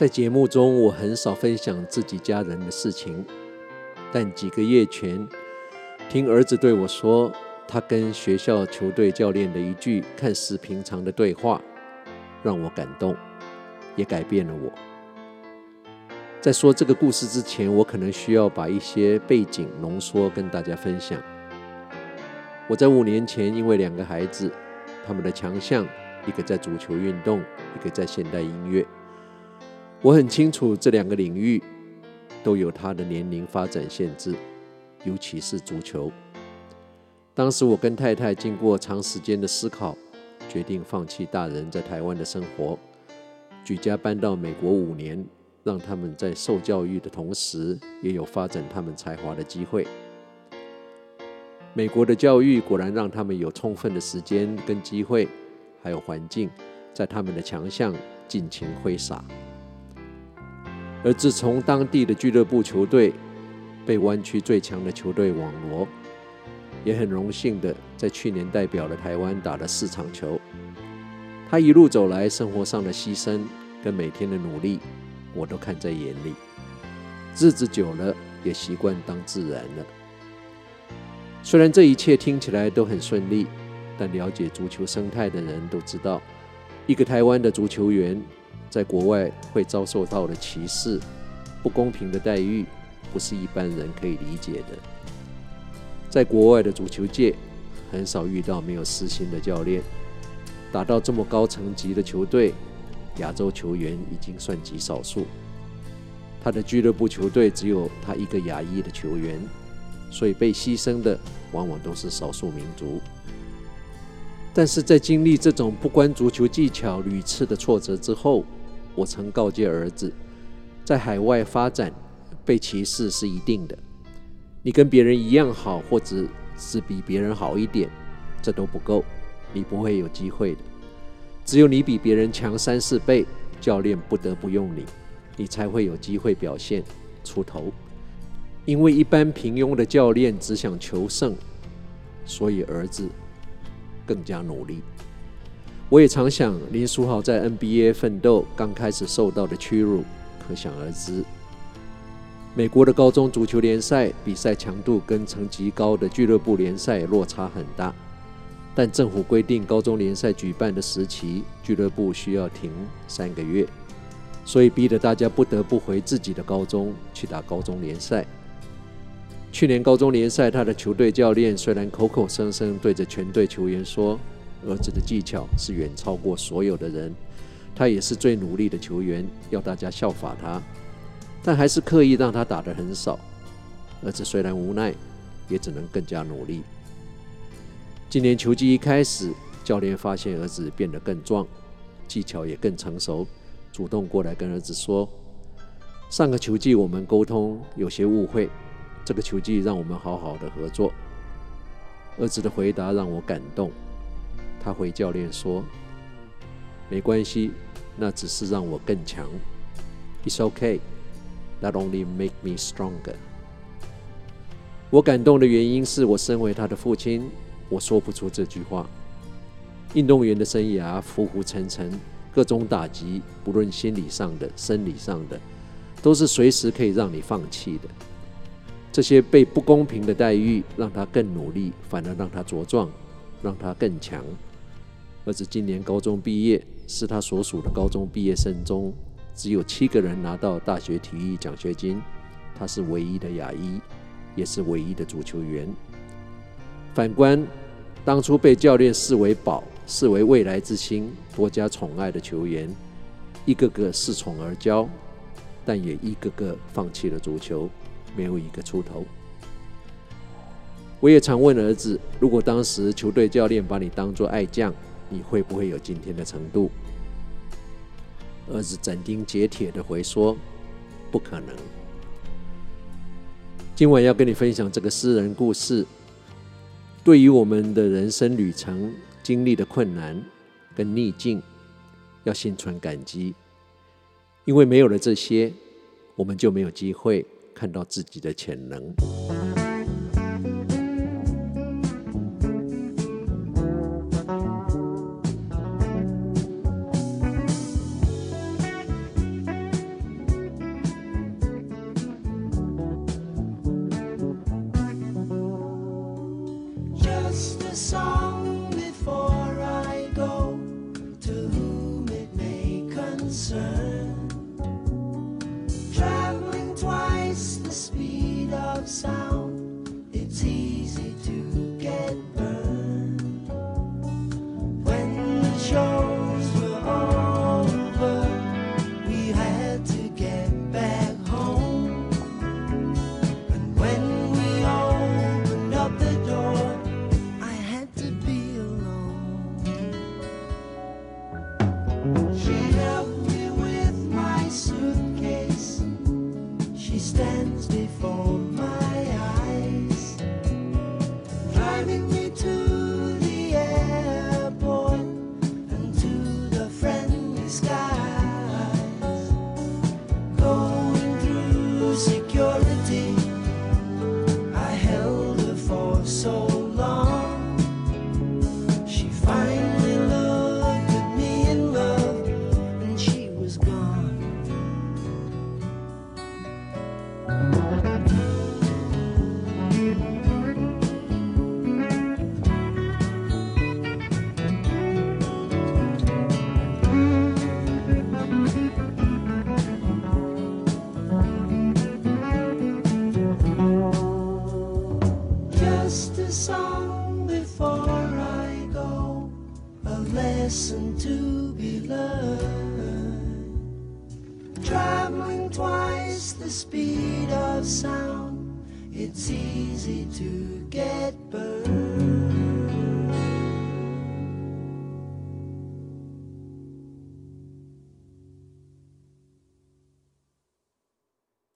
在节目中，我很少分享自己家人的事情，但几个月前，听儿子对我说，他跟学校球队教练的一句看似平常的对话，让我感动，也改变了我。在说这个故事之前，我可能需要把一些背景浓缩跟大家分享。我在五年前，因为两个孩子，他们的强项，一个在足球运动，一个在现代音乐。我很清楚这两个领域都有他的年龄发展限制，尤其是足球。当时我跟太太经过长时间的思考，决定放弃大人在台湾的生活，举家搬到美国五年。让他们在受教育的同时，也有发展他们才华的机会。美国的教育果然让他们有充分的时间跟机会，还有环境，在他们的强项尽情挥洒。而自从当地的俱乐部球队被湾区最强的球队网罗，也很荣幸的在去年代表了台湾打了四场球。他一路走来，生活上的牺牲跟每天的努力。我都看在眼里，日子久了也习惯当自然了。虽然这一切听起来都很顺利，但了解足球生态的人都知道，一个台湾的足球员在国外会遭受到的歧视、不公平的待遇，不是一般人可以理解的。在国外的足球界，很少遇到没有私心的教练，打到这么高层级的球队。亚洲球员已经算极少数，他的俱乐部球队只有他一个亚裔的球员，所以被牺牲的往往都是少数民族。但是在经历这种不关足球技巧屡次的挫折之后，我曾告诫儿子，在海外发展被歧视是一定的，你跟别人一样好，或者是比别人好一点，这都不够，你不会有机会的。只有你比别人强三四倍，教练不得不用你，你才会有机会表现出头。因为一般平庸的教练只想求胜，所以儿子更加努力。我也常想，林书豪在 NBA 奋斗刚开始受到的屈辱，可想而知。美国的高中足球联赛比赛强度跟层级高的俱乐部联赛落差很大。但政府规定，高中联赛举办的时期，俱乐部需要停三个月，所以逼得大家不得不回自己的高中去打高中联赛。去年高中联赛，他的球队教练虽然口口声声对着全队球员说，儿子的技巧是远超过所有的人，他也是最努力的球员，要大家效法他，但还是刻意让他打得很少。儿子虽然无奈，也只能更加努力。今年球季一开始，教练发现儿子变得更壮，技巧也更成熟，主动过来跟儿子说：“上个球季我们沟通有些误会，这个球技让我们好好的合作。”儿子的回答让我感动，他回教练说：“没关系，那只是让我更强。It's okay, that only make me stronger。”我感动的原因是我身为他的父亲。我说不出这句话。运动员的生涯浮浮沉沉，各种打击，不论心理上的、生理上的，都是随时可以让你放弃的。这些被不公平的待遇，让他更努力，反而让他茁壮，让他更强。儿子今年高中毕业，是他所属的高中毕业生中，只有七个人拿到大学体育奖学金，他是唯一的亚裔，也是唯一的足球员。反观当初被教练视为宝、视为未来之星、多加宠爱的球员，一个个恃宠而骄，但也一个个放弃了足球，没有一个出头。我也常问儿子：如果当时球队教练把你当作爱将，你会不会有今天的程度？儿子斩钉截铁地回说：不可能。今晚要跟你分享这个私人故事。对于我们的人生旅程经历的困难跟逆境，要心存感激，因为没有了这些，我们就没有机会看到自己的潜能。Just song. Of sound, it's easy to get burned. When the shows were over, we had to get back home. And when we opened up the door, I had to be alone. She a song before I go, a lesson to be learned. Traveling twice the speed of sound, it's easy to get burned.